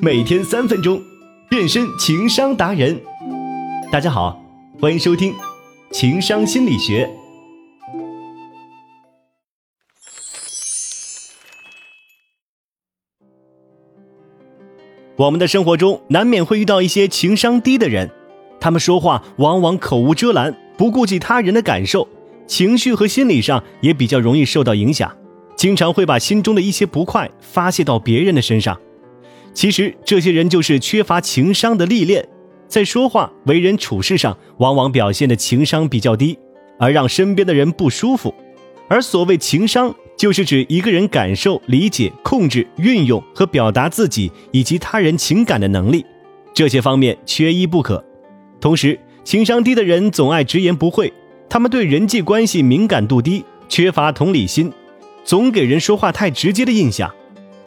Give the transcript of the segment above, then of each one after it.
每天三分钟，变身情商达人。大家好，欢迎收听《情商心理学》。我们的生活中难免会遇到一些情商低的人，他们说话往往口无遮拦，不顾及他人的感受，情绪和心理上也比较容易受到影响。经常会把心中的一些不快发泄到别人的身上，其实这些人就是缺乏情商的历练，在说话、为人处事上往往表现的情商比较低，而让身边的人不舒服。而所谓情商，就是指一个人感受、理解、控制、运用和表达自己以及他人情感的能力，这些方面缺一不可。同时，情商低的人总爱直言不讳，他们对人际关系敏感度低，缺乏同理心。总给人说话太直接的印象。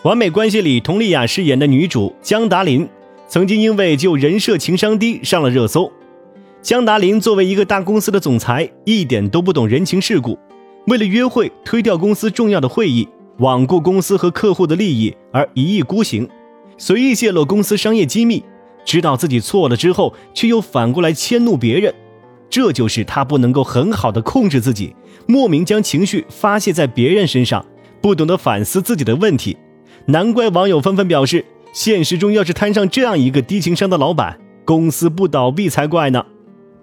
完美关系里，佟丽娅饰演的女主江达林，曾经因为就人设情商低上了热搜。江达林作为一个大公司的总裁，一点都不懂人情世故，为了约会推掉公司重要的会议，罔顾公司和客户的利益而一意孤行，随意泄露公司商业机密，知道自己错了之后，却又反过来迁怒别人。这就是他不能够很好的控制自己，莫名将情绪发泄在别人身上，不懂得反思自己的问题，难怪网友纷纷表示，现实中要是摊上这样一个低情商的老板，公司不倒闭才怪呢。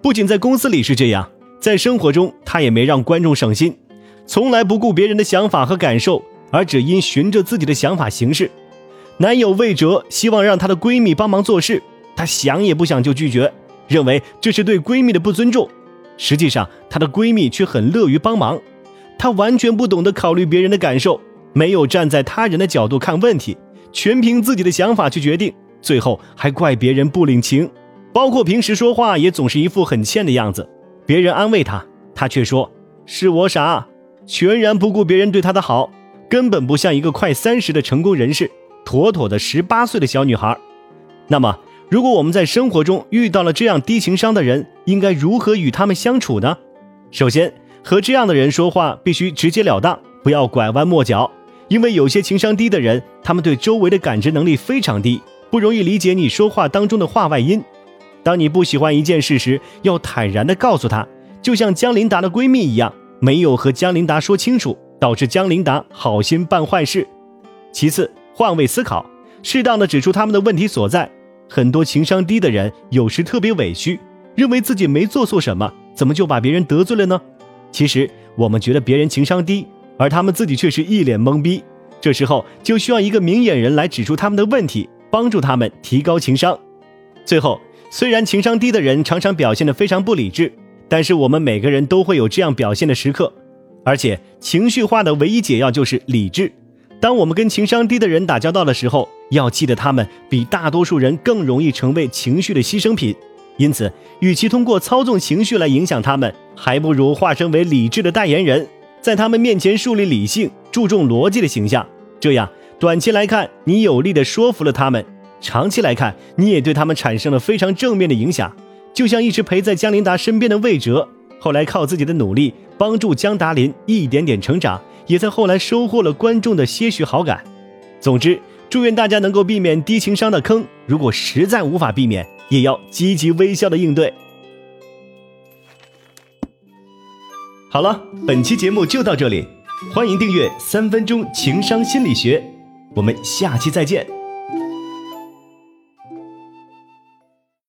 不仅在公司里是这样，在生活中他也没让观众省心，从来不顾别人的想法和感受，而只因循着自己的想法行事。男友魏哲希望让她的闺蜜帮忙做事，她想也不想就拒绝。认为这是对闺蜜的不尊重，实际上她的闺蜜却很乐于帮忙。她完全不懂得考虑别人的感受，没有站在他人的角度看问题，全凭自己的想法去决定，最后还怪别人不领情。包括平时说话也总是一副很欠的样子，别人安慰他，他却说是我傻，全然不顾别人对他的好，根本不像一个快三十的成功人士，妥妥的十八岁的小女孩。那么。如果我们在生活中遇到了这样低情商的人，应该如何与他们相处呢？首先，和这样的人说话必须直截了当，不要拐弯抹角。因为有些情商低的人，他们对周围的感知能力非常低，不容易理解你说话当中的话外音。当你不喜欢一件事时，要坦然地告诉他，就像江琳达的闺蜜一样，没有和江琳达说清楚，导致江琳达好心办坏事。其次，换位思考，适当的指出他们的问题所在。很多情商低的人有时特别委屈，认为自己没做错什么，怎么就把别人得罪了呢？其实我们觉得别人情商低，而他们自己却是一脸懵逼。这时候就需要一个明眼人来指出他们的问题，帮助他们提高情商。最后，虽然情商低的人常常表现得非常不理智，但是我们每个人都会有这样表现的时刻，而且情绪化的唯一解药就是理智。当我们跟情商低的人打交道的时候，要记得他们比大多数人更容易成为情绪的牺牲品，因此，与其通过操纵情绪来影响他们，还不如化身为理智的代言人，在他们面前树立理性、注重逻辑的形象。这样，短期来看，你有力的说服了他们；长期来看，你也对他们产生了非常正面的影响。就像一直陪在江琳达身边的魏哲，后来靠自己的努力帮助江达林一点点成长。也在后来收获了观众的些许好感。总之，祝愿大家能够避免低情商的坑。如果实在无法避免，也要积极微笑的应对。好了，本期节目就到这里，欢迎订阅《三分钟情商心理学》，我们下期再见。